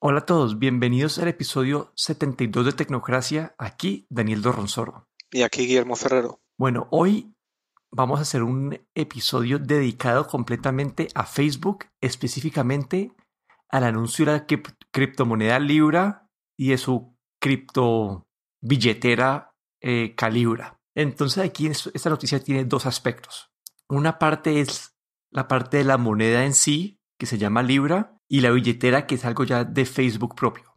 Hola a todos, bienvenidos al episodio 72 de Tecnocracia. Aquí Daniel Dorronzoro. Y aquí Guillermo Ferrero. Bueno, hoy vamos a hacer un episodio dedicado completamente a Facebook, específicamente al anuncio de la criptomoneda Libra y de su cripto billetera eh, Calibra. Entonces aquí esta noticia tiene dos aspectos. Una parte es la parte de la moneda en sí, que se llama Libra, y la billetera que es algo ya de Facebook propio.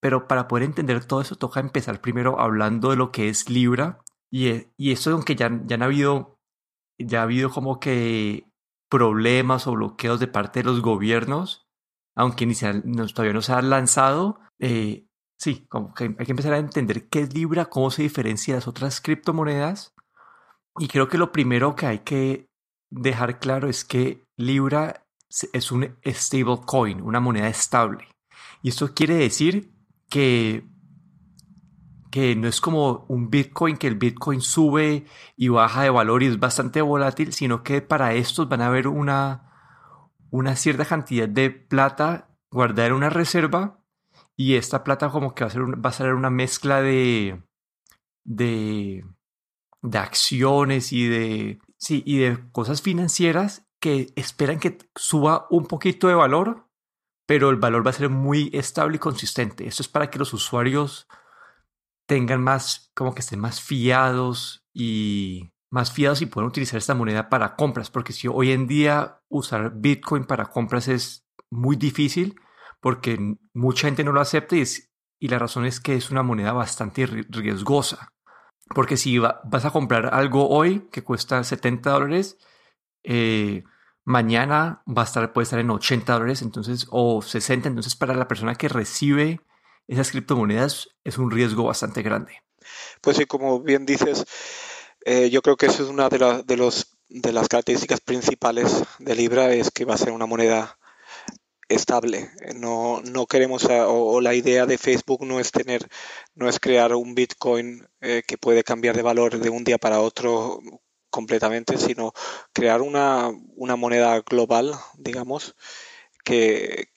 Pero para poder entender todo eso toca empezar primero hablando de lo que es Libra y, e, y eso aunque ya, ya han habido ya ha habido como que problemas o bloqueos de parte de los gobiernos, aunque ni todavía no se ha lanzado, eh, sí, como que hay que empezar a entender qué es Libra, cómo se diferencia de las otras criptomonedas. Y creo que lo primero que hay que dejar claro es que Libra es un stable coin, una moneda estable. Y esto quiere decir que, que no es como un Bitcoin, que el Bitcoin sube y baja de valor y es bastante volátil, sino que para estos van a haber una, una cierta cantidad de plata guardada en una reserva y esta plata como que va a ser, va a ser una mezcla de, de, de acciones y de, sí, y de cosas financieras que esperan que suba un poquito de valor, pero el valor va a ser muy estable y consistente. Esto es para que los usuarios tengan más, como que estén más fiados y más fiados y puedan utilizar esta moneda para compras, porque si hoy en día usar Bitcoin para compras es muy difícil, porque mucha gente no lo acepta y, y la razón es que es una moneda bastante riesgosa. Porque si vas a comprar algo hoy que cuesta 70 dólares, eh, mañana va a estar, puede estar en 80 dólares, entonces, o 60, entonces para la persona que recibe esas criptomonedas es un riesgo bastante grande. Pues sí, como bien dices, eh, yo creo que eso es una de, de, los, de las características principales de Libra, es que va a ser una moneda estable. No, no queremos, o, la idea de Facebook no es tener, no es crear un Bitcoin eh, que puede cambiar de valor de un día para otro completamente, sino crear una, una moneda global, digamos, que,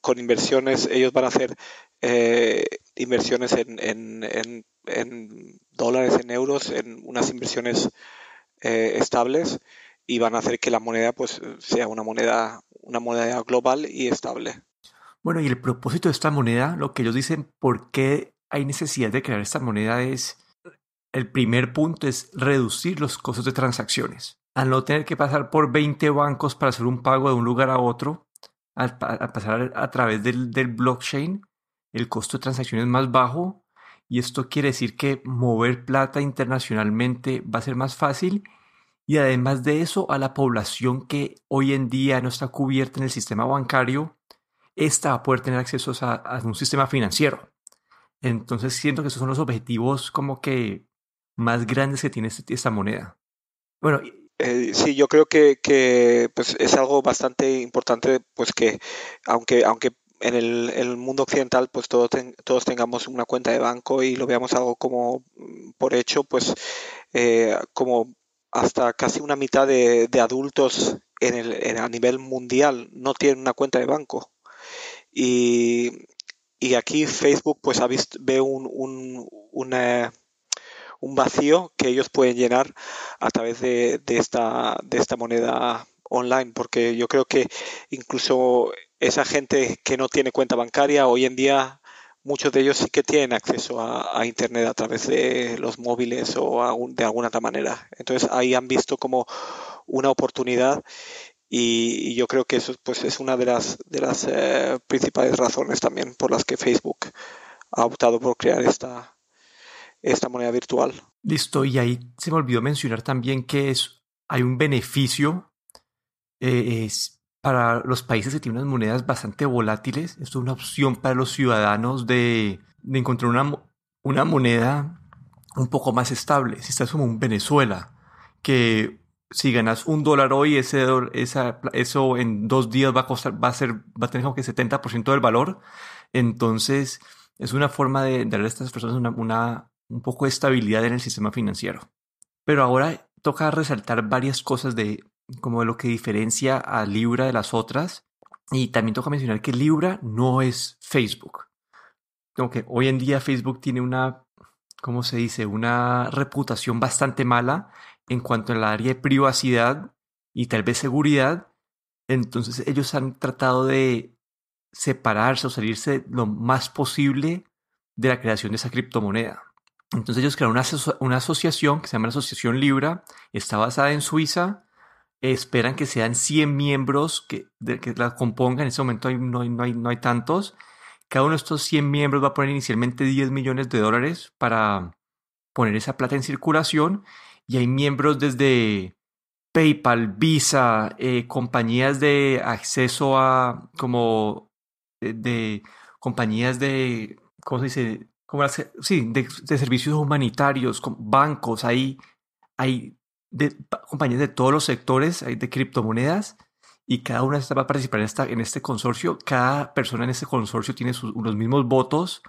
con inversiones, ellos van a hacer eh, inversiones en, en, en, dólares, en euros, en unas inversiones eh, estables y van a hacer que la moneda pues sea una moneda, una moneda global y estable. Bueno, y el propósito de esta moneda, lo que ellos dicen, ¿por qué hay necesidad de crear esta moneda? Es el primer punto es reducir los costos de transacciones. Al no tener que pasar por 20 bancos para hacer un pago de un lugar a otro, al, pasar a través del, blockchain, el costo de transacción es más bajo y esto quiere decir que mover plata internacionalmente va a ser más fácil y además de eso a la población que hoy en día no está cubierta en el sistema bancario, esta va a poder tener acceso a, a un sistema financiero. Entonces siento que esos son los objetivos como que más grandes que tiene este, esta moneda. Bueno, eh, sí, yo creo que, pues, es algo bastante importante, pues que aunque, aunque en el, mundo occidental pues todos, todos tengamos una cuenta de banco y lo veamos algo como mm, por hecho, pues eh, como hasta casi una mitad de, adultos en el, a nivel mundial no tienen una cuenta de banco. Y, y aquí Facebook pues ha visto, ve un, un, una un vacío que ellos pueden llenar a través de, esta, de esta moneda online, porque yo creo que incluso esa gente que no tiene cuenta bancaria, hoy en día muchos de ellos sí que tienen acceso a, Internet a través de los móviles o de alguna otra manera. Entonces ahí han visto como una oportunidad y, yo creo que eso pues, es una de las, de las eh, principales razones también por las que Facebook ha optado por crear esta, esta moneda virtual. Listo, y ahí se me olvidó mencionar también que es, hay un beneficio eh, es para los países que tienen unas monedas bastante volátiles. Esto es una opción para los ciudadanos de, de encontrar una, una moneda un poco más estable. Si estás como un Venezuela, que si ganas un dólar hoy, ese, esa, eso en dos días va a costar, va a ser, va a tener como que 70% del valor. Entonces, es una forma de darle a estas personas una, una, un poco de estabilidad en el sistema financiero. Pero ahora toca resaltar varias cosas de como lo que diferencia a Libra de las otras. Y también toca mencionar que Libra no es Facebook. Como que hoy en día Facebook tiene una, ¿cómo se dice? Una reputación bastante mala en cuanto al área de privacidad y tal vez seguridad. Entonces ellos han tratado de separarse o salirse lo más posible de la creación de esa criptomoneda. Entonces ellos crearon una, asociación que se llama la Asociación Libra, está basada en Suiza, esperan que sean 100 miembros que, la compongan, en ese momento no, hay, no hay tantos, cada uno de estos 100 miembros va a poner inicialmente 10 millones de dólares para poner esa plata en circulación. Y hay miembros desde PayPal, Visa, eh, compañías de acceso a como de, compañías de, ¿cómo se dice? Sí, de, servicios humanitarios, bancos, hay, hay de, compañías de todos los sectores, hay de criptomonedas y cada una va a participar en, esta, en este consorcio. Cada persona en este consorcio tiene sus, los mismos votos.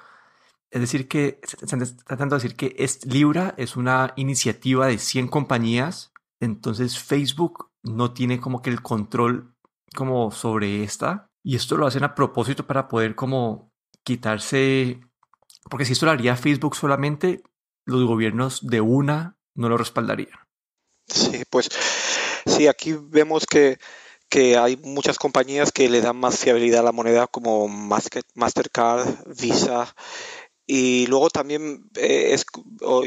Es decir, que están tratando de decir que es, Libra es una iniciativa de 100 compañías. Entonces Facebook no tiene como que el control como sobre esta. Y esto lo hacen a propósito para poder como quitarse, porque si esto lo haría Facebook solamente, los gobiernos de una no lo respaldarían. Sí, pues sí, aquí vemos que que hay muchas compañías que le dan más fiabilidad a la moneda como Mastercard, Visa. Y luego también eh, es,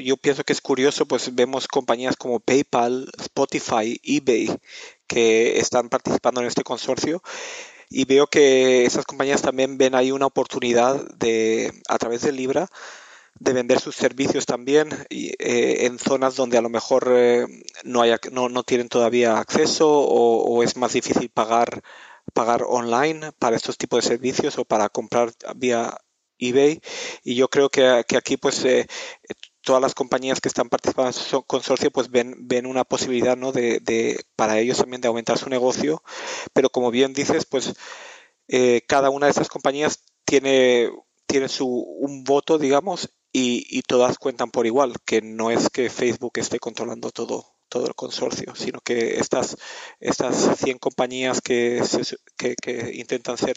yo pienso que es curioso, pues vemos compañías como PayPal, Spotify, eBay, que están participando en este consorcio. Y veo que esas compañías también ven ahí una oportunidad de, a través de Libra, de vender sus servicios también eh, en zonas donde a lo mejor eh, no, haya, no, no, tienen todavía acceso o, es más difícil pagar, pagar online para estos tipos de servicios o para comprar vía eBay. Y yo creo que, aquí pues eh, todas las compañías que están participando en el consorcio pues ven, ven una posibilidad ¿no? de, de, para ellos también de aumentar su negocio. Pero como bien dices, pues cada una de estas compañías tiene tiene su un voto, digamos, y, todas cuentan por igual, que no es que Facebook esté controlando todo, todo el consorcio, sino que estas, estas 100 compañías que, que, intentan ser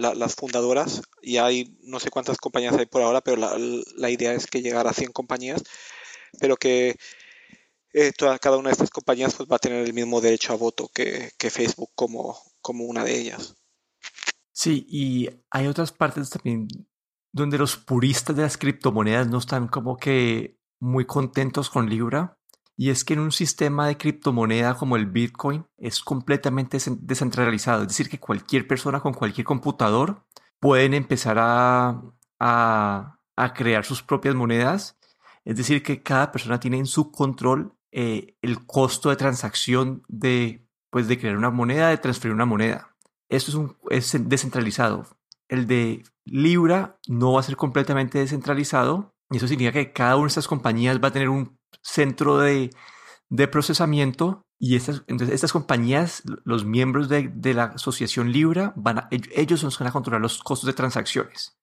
las fundadoras, y hay no sé cuántas compañías hay por ahora, pero la, idea es que llegar a 100 compañías, pero que eh, cada una de estas compañías pues, va a tener el mismo derecho a voto que, que Facebook como, como una de ellas. Sí, y hay otras partes también donde los puristas de las criptomonedas no están como que muy contentos con Libra. Y es que en un sistema de criptomoneda como el Bitcoin es completamente descentralizado. Es decir, que cualquier persona con cualquier computador pueden empezar a, a, crear sus propias monedas. Es decir, que cada persona tiene en su control eh, el costo de transacción de, pues, de crear una moneda, de transferir una moneda. Esto es, un, es descentralizado el de Libra no va a ser completamente descentralizado. Y eso significa que cada una de estas compañías va a tener un centro de, procesamiento y estas, entonces estas compañías, los miembros de, la asociación Libra, van a, ellos que van a controlar los costos de transacciones.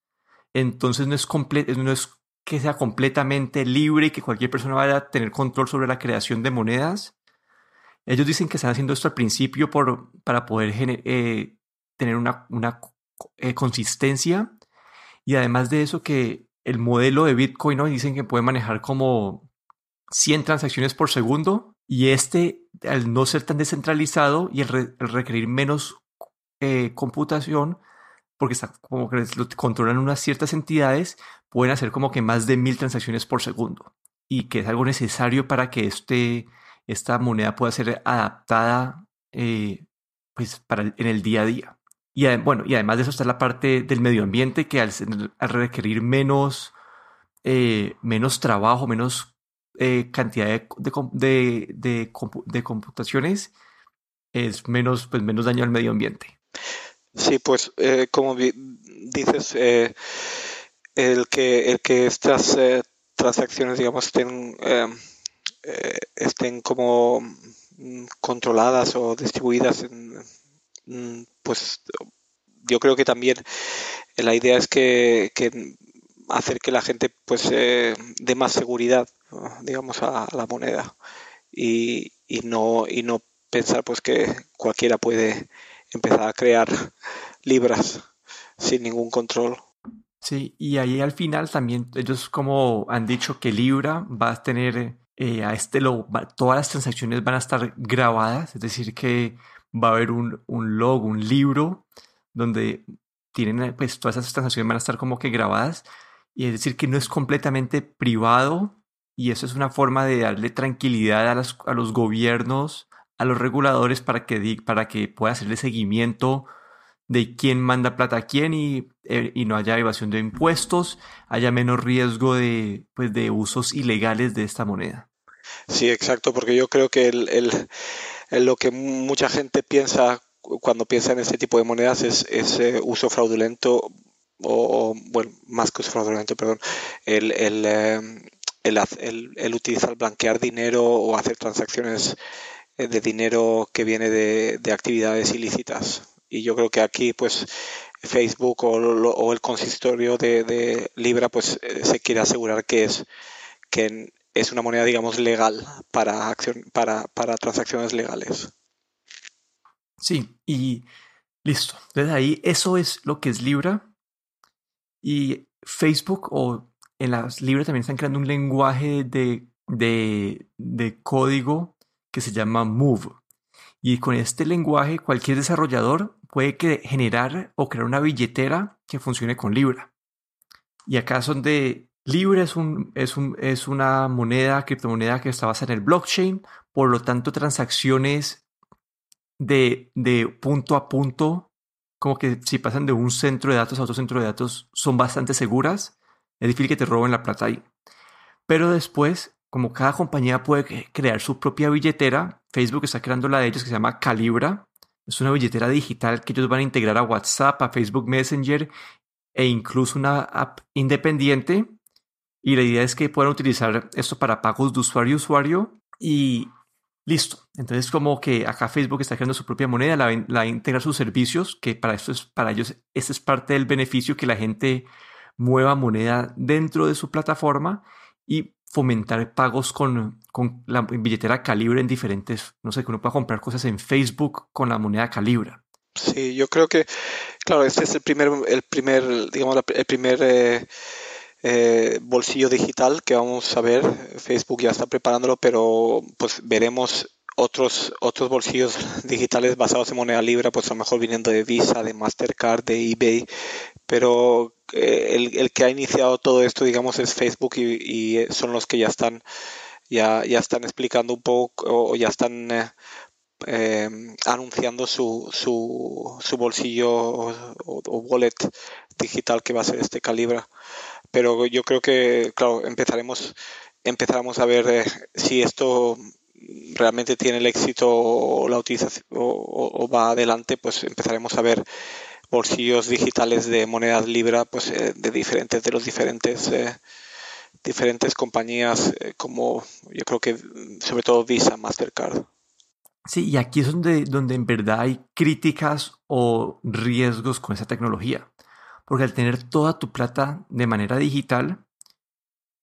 Entonces no es, no es que sea completamente libre y que cualquier persona vaya a tener control sobre la creación de monedas. Ellos dicen que están haciendo esto al principio por, para poder eh, tener una, una eh, consistencia y además de eso que el modelo de Bitcoin hoy dicen que puede manejar como 100 transacciones por segundo y este al no ser tan descentralizado y el, requerir menos eh, computación porque está como que lo controlan unas ciertas entidades pueden hacer como que más de mil transacciones por segundo y que es algo necesario para que este, esta moneda pueda ser adaptada eh, pues para en el día a día. Y bueno, y además de eso está la parte del medio ambiente que al, requerir menos, eh, menos trabajo, menos eh, cantidad de, de, computaciones, es menos, pues, menos daño al medio ambiente. Sí, pues eh, como dices, el, que, el que estas transacciones, digamos, estén, estén como mm, controladas o distribuidas Mm, pues yo creo que también la idea es que, hacer que la gente pues eh, dé más seguridad digamos a, la moneda y, no y no pensar pues que cualquiera puede empezar a crear libras sin ningún control. Sí, y ahí al final también ellos como han dicho que Libra va a tener eh, a este lo, todas las transacciones van a estar grabadas, es decir que va a haber un, un logo, un libro donde tienen pues todas esas transacciones van a estar como que grabadas y es decir que no es completamente privado y eso es una forma de darle tranquilidad a, a los gobiernos, a los reguladores para que, para que pueda hacerle seguimiento de quién manda plata a quién y, eh, y, no haya evasión de impuestos, haya menos riesgo de, pues, de usos ilegales de esta moneda. Sí, exacto, porque yo creo que el, lo que mucha gente piensa cuando piensa en este tipo de monedas es, ese uso fraudulento o, bueno, más que uso fraudulento, perdón, el, el, em, el, utilizar, blanquear dinero o hacer transacciones eh, de dinero que viene de, de actividades ilícitas. Y yo creo que aquí pues Facebook o, el consistorio de, Libra pues eh, se quiere asegurar que es que es una moneda digamos legal para acción para, para transacciones legales. Sí y listo. Entonces ahí eso es lo que es Libra. Y Facebook o en las Libra también están creando un lenguaje de, de, de código que se llama Move y con este lenguaje cualquier desarrollador puede generar o crear una billetera que funcione con Libra. Y acá son de Libra es, un, es, un, es una moneda, criptomoneda que está basada en el blockchain, por lo tanto transacciones de, de punto a punto, como que si pasan de un centro de datos a otro centro de datos, son bastante seguras. Es difícil que te roben la plata ahí. Pero después, como cada compañía puede crear su propia billetera, Facebook está creando la de ellos que se llama Calibra, es una billetera digital que ellos van a integrar a WhatsApp, a Facebook Messenger e incluso una app independiente. Y la idea es que puedan utilizar esto para pagos de usuario a usuario y listo. Entonces como que acá Facebook está creando su propia moneda, la, va a integrar sus servicios, que para esto es, para ellos, este es parte del beneficio que la gente mueva moneda dentro de su plataforma y fomentar pagos con, con la billetera Calibra en diferentes, no sé, que uno pueda comprar cosas en Facebook con la moneda Calibra. Sí, yo creo que, claro, este es el primer, el primer digamos, el primer eh, eh, bolsillo digital que vamos a ver. Facebook ya está preparándolo, pero pues veremos otros, otros bolsillos digitales basados en moneda Libra, pues a lo mejor viniendo de Visa, de Mastercard, de eBay, pero eh, el, que ha iniciado todo esto, digamos, es Facebook y, son los que ya están, ya, ya están explicando un poco o ya están eh, em, anunciando su, su, su bolsillo o, wallet digital que va a ser este Calibra. Pero yo creo que, claro, empezaremos, empezaremos a ver eh, si esto realmente tiene el éxito o la utilización o, va adelante, pues empezaremos a ver bolsillos digitales de monedas Libra, pues eh, de diferentes, de los diferentes eh, diferentes compañías eh, como yo creo que sobre todo Visa, Mastercard. Sí, y aquí es donde, donde en verdad hay críticas o riesgos con esa tecnología. Porque al tener toda tu plata de manera digital,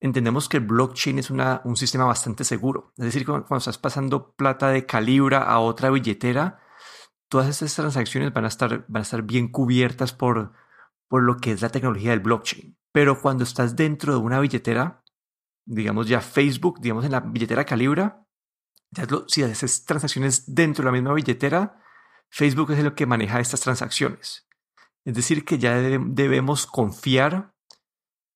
entendemos que el blockchain es una, un sistema bastante seguro. Es decir, cuando estás pasando plata de Calibra a otra billetera, todas estas transacciones van a estar, van a estar bien cubiertas por, por lo que es la tecnología del blockchain. Pero cuando estás dentro de una billetera, digamos ya Facebook, digamos en la billetera Calibra, si haces transacciones dentro de la misma billetera, Facebook es el que maneja estas transacciones. Es decir, que ya debemos confiar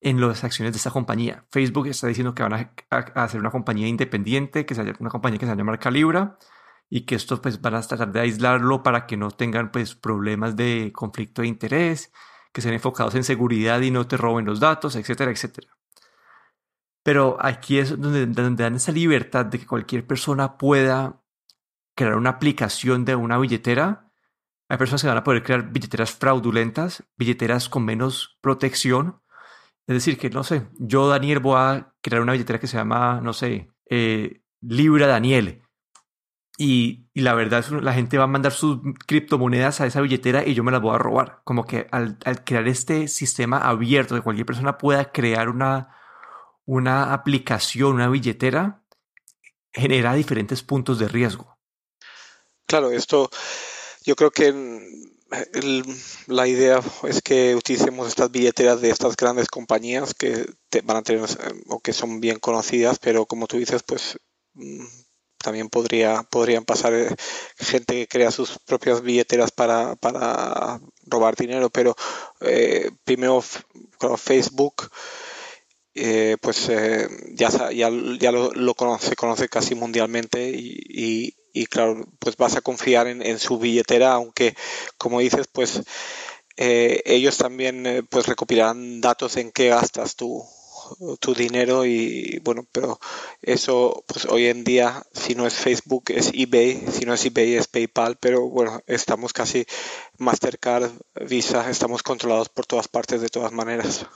en las acciones de esta compañía. Facebook está diciendo que van a, hacer una compañía independiente, que sea una compañía que se va a llamar Calibra, y que estos pues van a tratar de aislarlo para que no tengan pues problemas de conflicto de interés, que sean enfocados en seguridad y no te roben los datos, etcétera, etcétera. Pero aquí es donde, donde dan esa libertad de que cualquier persona pueda crear una aplicación de una billetera. Hay personas que van a poder crear billeteras fraudulentas, billeteras con menos protección. Es decir, que no sé, yo Daniel voy a crear una billetera que se llama, no sé, eh, Libra Daniel y, la verdad la gente va a mandar sus criptomonedas a esa billetera y yo me las voy a robar. Como que al, crear este sistema abierto, que cualquier persona pueda crear una, una aplicación, una billetera, genera diferentes puntos de riesgo. Claro, esto yo creo que la idea es que utilicemos estas billeteras de estas grandes compañías que van a tener o que son bien conocidas, pero como tú dices, pues mm, también podría podrían pasar eh, gente que crea sus propias billeteras para, para robar dinero, pero eh, primero Facebook eh, pues ya, ya, ya lo, lo conoce, conoce casi mundialmente y, y claro, pues vas a confiar en, su billetera, aunque como dices, pues eh, ellos también eh, pues recopilarán datos en qué gastas tu, tu dinero y bueno, pero eso pues hoy en día si no es Facebook es eBay, si no es eBay es PayPal, pero bueno, estamos casi Mastercard, Visa, estamos controlados por todas partes de todas maneras.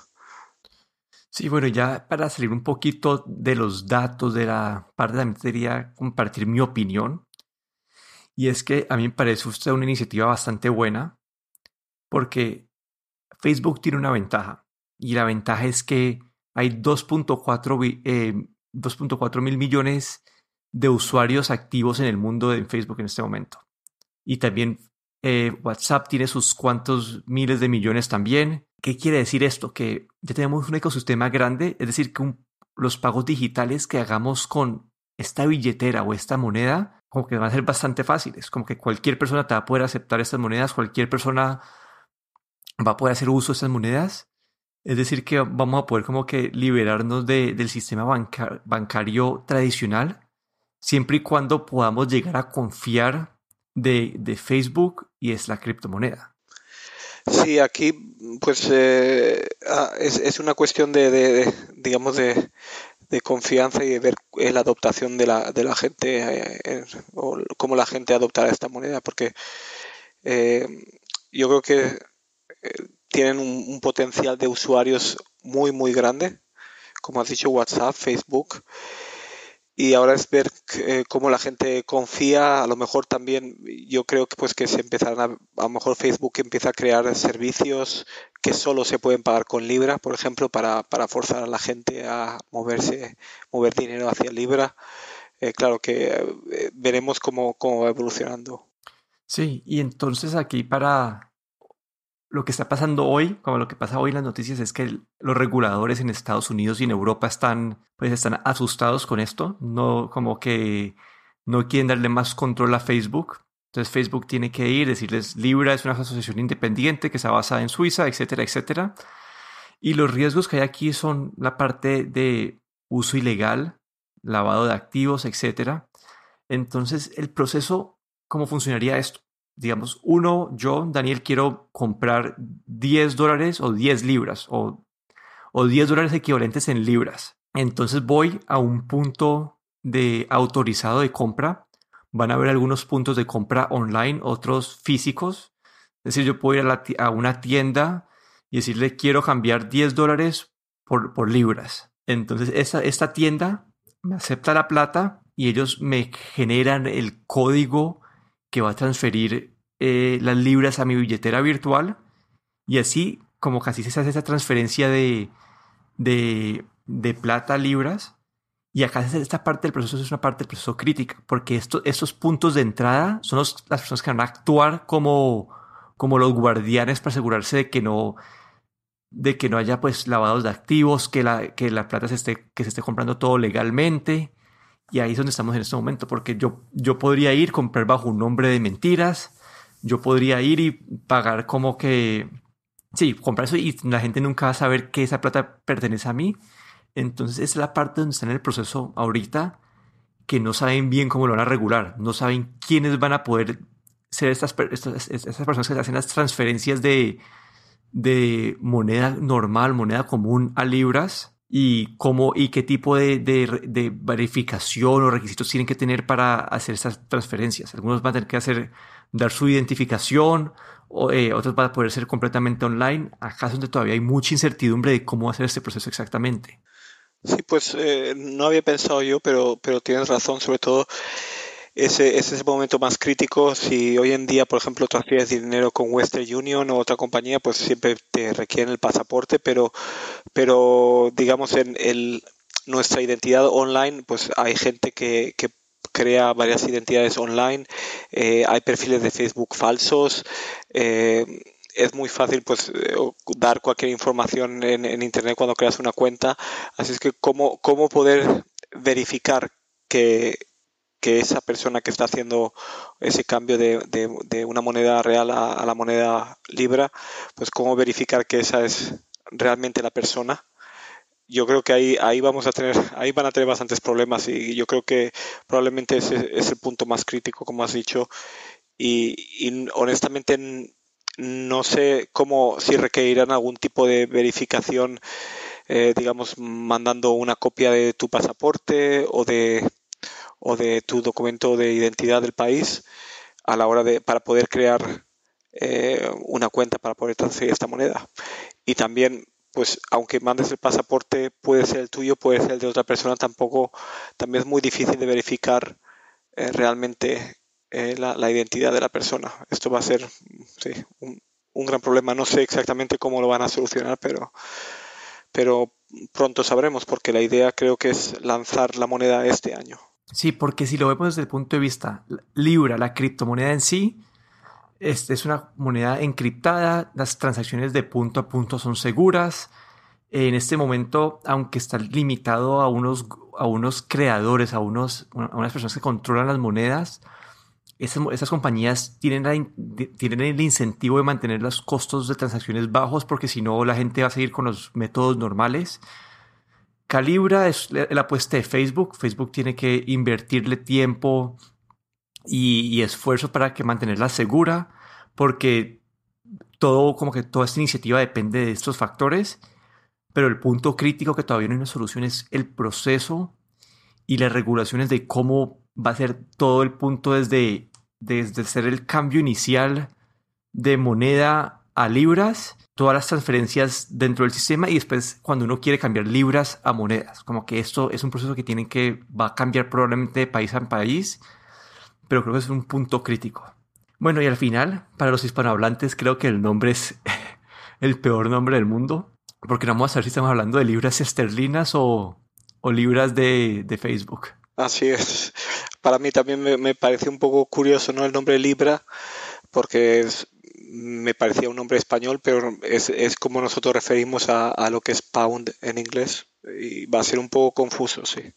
Sí, bueno, ya para salir un poquito de los datos de la parte, también quería compartir mi opinión. Y es que a mí me parece usted una iniciativa bastante buena porque Facebook tiene una ventaja. Y la ventaja es que hay 2.4 eh, mil millones de usuarios activos en el mundo de Facebook en este momento. Y también eh, WhatsApp tiene sus cuantos miles de millones también. ¿Qué quiere decir esto? Que ya tenemos un ecosistema grande, es decir, que los pagos digitales que hagamos con esta billetera o esta moneda, como que van a ser bastante fáciles, como que cualquier persona te va a poder aceptar estas monedas, cualquier persona va a poder hacer uso de estas monedas. Es decir, que vamos a poder como que liberarnos del sistema bancario tradicional, siempre y cuando podamos llegar a confiar de, de Facebook y es la criptomoneda. Sí, aquí pues eh, ah, es, es, una cuestión de, digamos, de, de, confianza y de ver la adoptación de la, de la gente eh, o cómo la gente adoptará esta moneda, porque eh, yo creo que tienen un, potencial de usuarios muy, muy grande, como has dicho, WhatsApp, Facebook, y ahora es ver eh, cómo la gente confía. A lo mejor también yo creo que pues que se empezarán a, a lo mejor Facebook empieza a crear servicios que solo se pueden pagar con libra por ejemplo para, para forzar a la gente a moverse mover dinero hacia libra. Eh, claro que eh, veremos cómo, cómo va evolucionando. Sí y entonces aquí para lo que está pasando hoy, como lo que pasa hoy en las noticias, es que los reguladores en Estados Unidos y en Europa están, pues están asustados con esto, no como que no quieren darle más control a Facebook. Entonces Facebook tiene que ir, decirles, Libra es una asociación independiente que está basada en Suiza, etcétera, etcétera. Y los riesgos que hay aquí son la parte de uso ilegal, lavado de activos, etcétera. Entonces, el proceso, ¿cómo funcionaría esto? Digamos, uno, yo, Daniel, quiero comprar 10 dólares o 10 libras o, o 10 dólares equivalentes en libras. Entonces voy a un punto de autorizado de compra. Van a haber algunos puntos de compra online, otros físicos. Es decir, yo puedo ir a, una tienda y decirle quiero cambiar 10 dólares por, por libras. Entonces esta, esta tienda me acepta la plata y ellos me generan el código que va a transferir eh, las libras a mi billetera virtual y así como casi se hace esa transferencia de, de, plata a libras. Y acá esta parte del proceso es una parte del proceso crítica, porque esto, estos puntos de entrada son las personas que van a actuar como, como los guardianes para asegurarse de que no, de que no haya pues lavados de activos, que la, que la plata se esté, que se esté comprando todo legalmente. Y ahí es donde estamos en este momento, porque yo, yo podría ir, comprar bajo un nombre de mentiras, yo podría ir y pagar como que, sí, comprar eso y la gente nunca va a saber que esa plata pertenece a mí. Entonces es la parte donde está en el proceso ahorita que no saben bien cómo lo van a regular, no saben quiénes van a poder ser estas, estas, estas personas que hacen las transferencias de, de moneda normal, moneda común a libras y cómo y qué tipo de, de, verificación o requisitos tienen que tener para hacer esas transferencias. Algunos van a tener que hacer dar su identificación, o, eh, otros van a poder ser completamente online. Acá es donde todavía hay mucha incertidumbre de cómo hacer este proceso exactamente. Sí, pues eh, no había pensado yo, pero, pero tienes razón, sobre todo ese, ese es el momento más crítico. Si hoy en día, por ejemplo, transfieres dinero con Western Union o otra compañía, pues siempre te requieren el pasaporte, pero, pero digamos en el, nuestra identidad online, pues hay gente que, que crea varias identidades online, eh, hay perfiles de Facebook falsos. Eh, es muy fácil pues dar cualquier información en, internet cuando creas una cuenta así es que cómo, cómo poder verificar que, que esa persona que está haciendo ese cambio de, de, una moneda real a, la moneda libra pues cómo verificar que esa es realmente la persona yo creo que ahí, ahí vamos a tener, ahí van a tener bastantes problemas y yo creo que probablemente ese es el punto más crítico, como has dicho. Y, y honestamente no sé cómo, si requerirán algún tipo de verificación, eh, digamos, mandando una copia de tu pasaporte o de, o de tu documento de identidad del país a la hora de, para poder crear eh, una cuenta para poder transferir esta moneda. Y también pues aunque mandes el pasaporte, puede ser el tuyo, puede ser el de otra persona, tampoco, también es muy difícil de verificar eh, realmente eh, la, identidad de la persona. Esto va a ser sí, un, gran problema. No sé exactamente cómo lo van a solucionar, pero, pero pronto sabremos, porque la idea creo que es lanzar la moneda este año. Sí, porque si lo vemos desde el punto de vista Libra, la criptomoneda en sí, es una moneda encriptada, las transacciones de punto a punto son seguras. En este momento, aunque está limitado a unos, a unos creadores, a, unos, a unas personas que controlan las monedas, esas, compañías tienen, tienen el incentivo de mantener los costos de transacciones bajos porque si no la gente va a seguir con los métodos normales. Calibra es la apuesta de Facebook. Facebook tiene que invertirle tiempo y, esfuerzo para que mantenerla segura, porque todo, como que toda esta iniciativa depende de estos factores, pero el punto crítico que todavía no hay una solución es el proceso y las regulaciones de cómo va a ser todo el punto desde, desde ser el cambio inicial de moneda a libras, todas las transferencias dentro del sistema y después cuando uno quiere cambiar libras a monedas. Como que esto es un proceso que tienen que, va a cambiar probablemente de país a país pero creo que es un punto crítico. Bueno, y al final, para los hispanohablantes, creo que el nombre es el peor nombre del mundo, porque no vamos a saber si estamos hablando de libras esterlinas o, libras de, Facebook. Así es. Para mí también me, parece un poco curioso ¿no? el nombre Libra, porque me parecía un nombre español, pero es, como nosotros referimos a, a, lo que es pound en inglés, y va a ser un poco confuso, sí.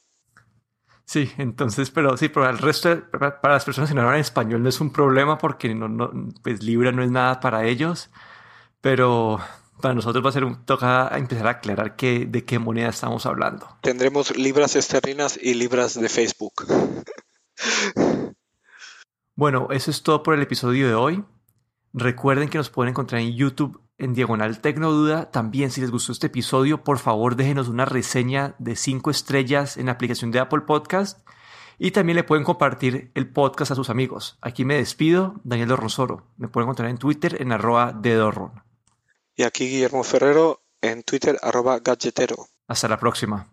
Sí, entonces, pero sí, para el resto, para, las personas que no hablan español no es un problema porque no, no, pues Libra no es nada para ellos, pero para nosotros va a ser un toca empezar a aclarar qué, de qué moneda estamos hablando. Tendremos libras esterlinas y libras de Facebook. bueno, eso es todo por el episodio de hoy. Recuerden que nos pueden encontrar en YouTube en Diagonal Tecnoduda. También si les gustó este episodio, por favor déjenos una reseña de 5 estrellas en la aplicación de Apple Podcast. Y también le pueden compartir el podcast a sus amigos. Aquí me despido, Daniel Dorronsoro. Me pueden encontrar en Twitter en arroba de Dorron. Y aquí Guillermo Ferrero en Twitter arroba gadgetero. Hasta la próxima.